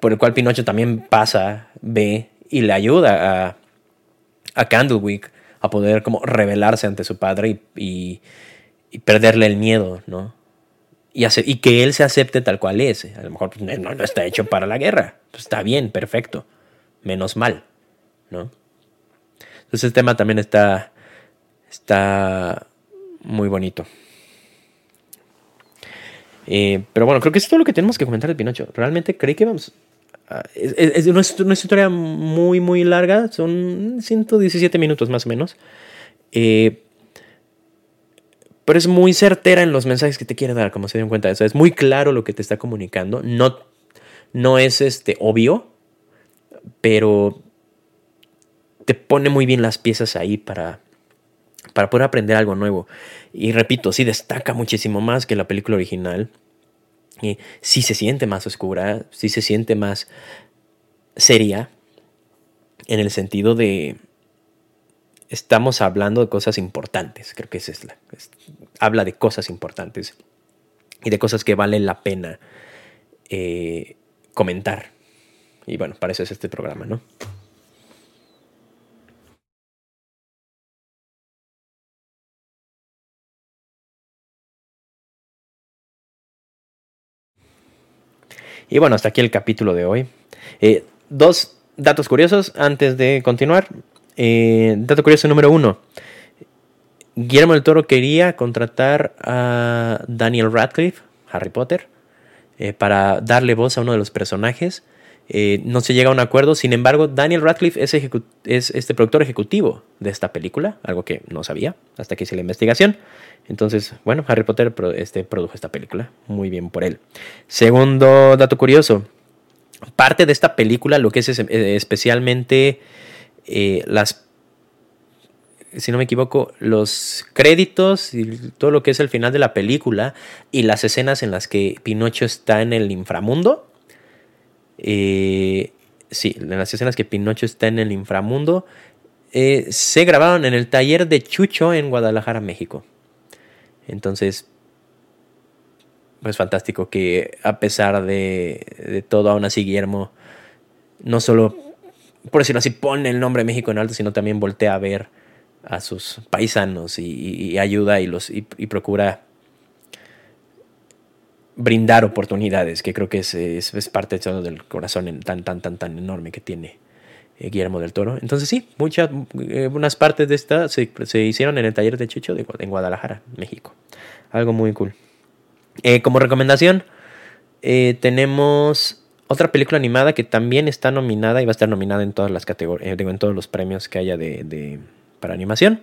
por el cual Pinocho también pasa, ve y le ayuda a a Candlewick a poder como rebelarse ante su padre y, perderle el miedo, ¿no? Y, y, que él se acepte tal cual es. A lo mejor pues, no, está hecho para la guerra. Pues, está bien, perfecto. Menos mal, ¿no? Entonces el tema también está, está muy bonito. Eh, pero bueno, creo que es todo lo que tenemos que comentar de Pinocho. Realmente creí que vamos, es, una, historia muy, muy larga, son 117 minutos más o menos. Eh, pero es muy certera en los mensajes que te quiere dar, como se dieron cuenta eso. Es muy claro lo que te está comunicando. No, no es este, obvio, pero te pone muy bien las piezas ahí para, para poder aprender algo nuevo. Y repito, sí destaca muchísimo más que la película original sí se siente más oscura, sí se siente más seria, en el sentido de estamos hablando de cosas importantes, creo que esa es la, habla de cosas importantes y de cosas que vale la pena eh, comentar. Y bueno, para eso es este programa, ¿no? Y bueno, hasta aquí el capítulo de hoy. Eh, dos datos curiosos antes de continuar. Eh, dato curioso número uno. Guillermo del Toro quería contratar a Daniel Radcliffe, Harry Potter, eh, para darle voz a uno de los personajes. No se llega a un acuerdo, sin embargo, Daniel Radcliffe es, es este productor ejecutivo de esta película, algo que no sabía hasta que hice la investigación. Entonces, bueno, Harry Potter este, produjo esta película. Muy bien por él. Segundo dato curioso. Parte de esta película, lo que es eh, especialmente eh, las, si no me equivoco, los créditos y todo lo que es el final de la película y las escenas en las que Pinocho está en el inframundo. Eh, sí, las escenas que Pinocho está en el inframundo. Eh, se grabaron en el taller de Chucho en Guadalajara, México. Entonces, pues fantástico que a pesar de, de todo, aún así Guillermo no solo, por decirlo así, pone el nombre de México en alto, sino también voltea a ver a sus paisanos y, ayuda y, los, y, procura brindar oportunidades, que creo que es, es, parte de del corazón tan, tan, tan, tan enorme que tiene eh, Guillermo del Toro. Entonces sí, muchas, eh, unas partes de esta se, hicieron en el taller de Chucho de, en Guadalajara, México. Algo muy cool. Eh, como recomendación, tenemos otra película animada que también está nominada y va a estar nominada en todas las categorías, digo, en todos los premios que haya de para animación,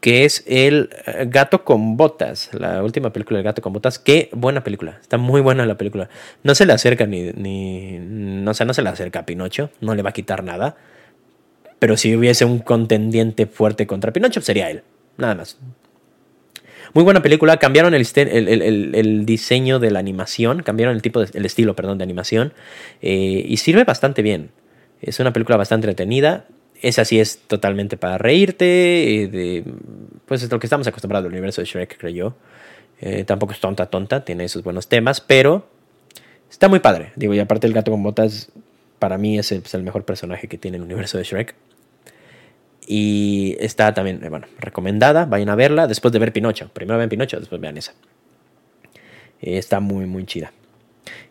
que es El eh, Gato con Botas, la última película del Gato con Botas. Qué buena película, está muy buena la película. No se le acerca ni, ni no, sé, no se le acerca a Pinocho, no le va a quitar nada. Pero si hubiese un contendiente fuerte contra Pinocho, sería él, nada más. Muy buena película, cambiaron el, diseño de la animación, cambiaron el tipo, de, estilo, perdón, de animación, eh, y sirve bastante bien. Es una película bastante entretenida, esa sí es totalmente para reírte. Eh, de, pues es lo que estamos acostumbrados al universo de Shrek, creo yo. Eh, tampoco es tonta, tonta, tiene esos buenos temas, pero está muy padre. Digo, y aparte el gato con botas, para mí es el, pues, mejor personaje que tiene el universo de Shrek. Y está también, eh, bueno, recomendada, vayan a verla después de ver Pinocho. Primero ven Pinocho, después vean esa. está muy, muy chida.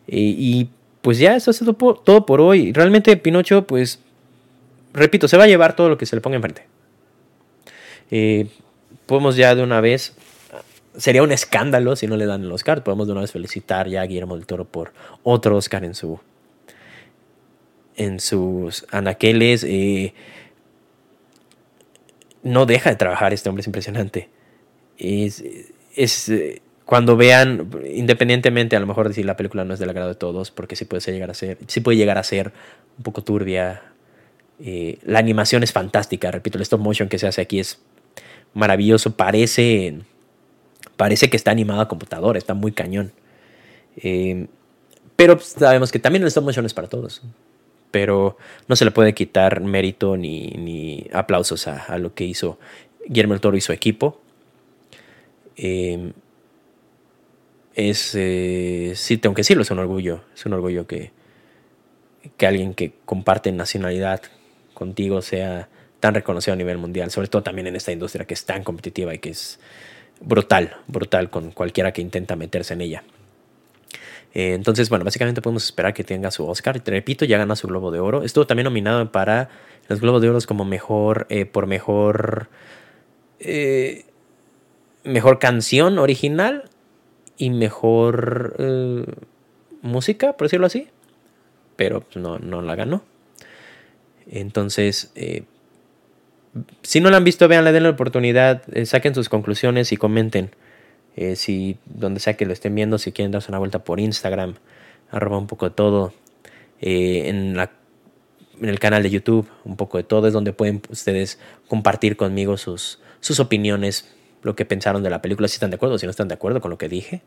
y pues ya, eso es todo por hoy. Realmente Pinocho, pues repito, se va a llevar todo lo que se le ponga enfrente. Eh, podemos ya de una vez, sería un escándalo si no le dan el Oscar, podemos de una vez felicitar ya a Guillermo del Toro por otro Oscar en su en sus anaqueles. Eh, no deja de trabajar este hombre, es impresionante. Es, cuando vean, independientemente a lo mejor de si la película no es del agrado de todos, porque sí puede llegar a ser, sí puede llegar a ser un poco turbia, eh, la animación es fantástica, repito, el stop motion que se hace aquí es maravilloso, parece, parece que está animado a computadora, está muy cañón. Eh, pero sabemos que también el stop motion es para todos. Pero no se le puede quitar mérito ni, aplausos a, lo que hizo Guillermo el Toro y su equipo. Eh, es, sí, tengo que decirlo, es un orgullo. Es un orgullo que, que alguien que comparte nacionalidad contigo sea tan reconocido a nivel mundial, sobre todo también en esta industria que es tan competitiva y que es brutal, brutal con cualquiera que intenta meterse en ella. Eh, entonces, bueno, básicamente podemos esperar que tenga su Oscar. Te repito, ya gana su Globo de Oro. Estuvo también nominado para los Globos de Oro como mejor, eh, por mejor, eh, mejor canción original y mejor música, por decirlo así. Pero pues, no, no la ganó. Entonces, eh, si no la han visto, vean, le den la oportunidad, eh, saquen sus conclusiones y comenten. Eh, si donde sea que lo estén viendo, si quieren darse una vuelta por Instagram, arroba un poco de todo. en, la, en el canal de YouTube, un poco de todo, es donde pueden ustedes compartir conmigo sus, sus opiniones, lo que pensaron de la película, si están de acuerdo, si no están de acuerdo con lo que dije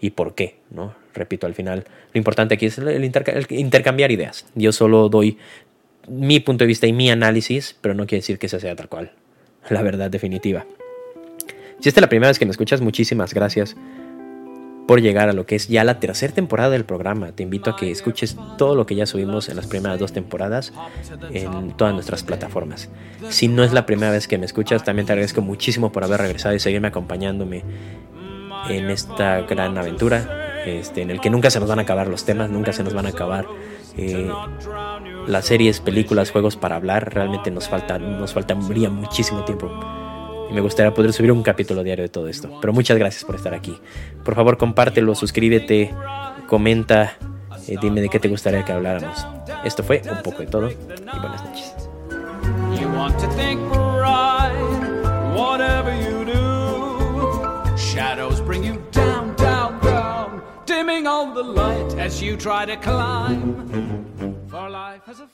y por qué, ¿no? Repito, al final lo importante aquí es el intercambiar ideas. Yo solo doy mi punto de vista y mi análisis, pero no quiere decir que esa sea tal cual la verdad definitiva. Si esta es la primera vez que me escuchas, muchísimas gracias por llegar a lo que es ya la tercera temporada del programa. Te invito a que escuches todo lo que ya subimos en las primeras dos temporadas en todas nuestras plataformas. Si no es la primera vez que me escuchas, también te agradezco muchísimo por haber regresado y seguirme acompañándome en esta gran aventura, este, en el que nunca se nos van a acabar los temas, nunca se nos van a acabar eh, las series, películas, juegos para hablar. Realmente nos falta, nos faltaría muchísimo tiempo. Y me gustaría poder subir un capítulo diario de todo esto. Pero muchas gracias por estar aquí. Por favor, compártelo, suscríbete, comenta, eh, dime de qué te gustaría que habláramos. Esto fue un poco de todo y buenas noches. Dimming all the light as you try to climb. For life has a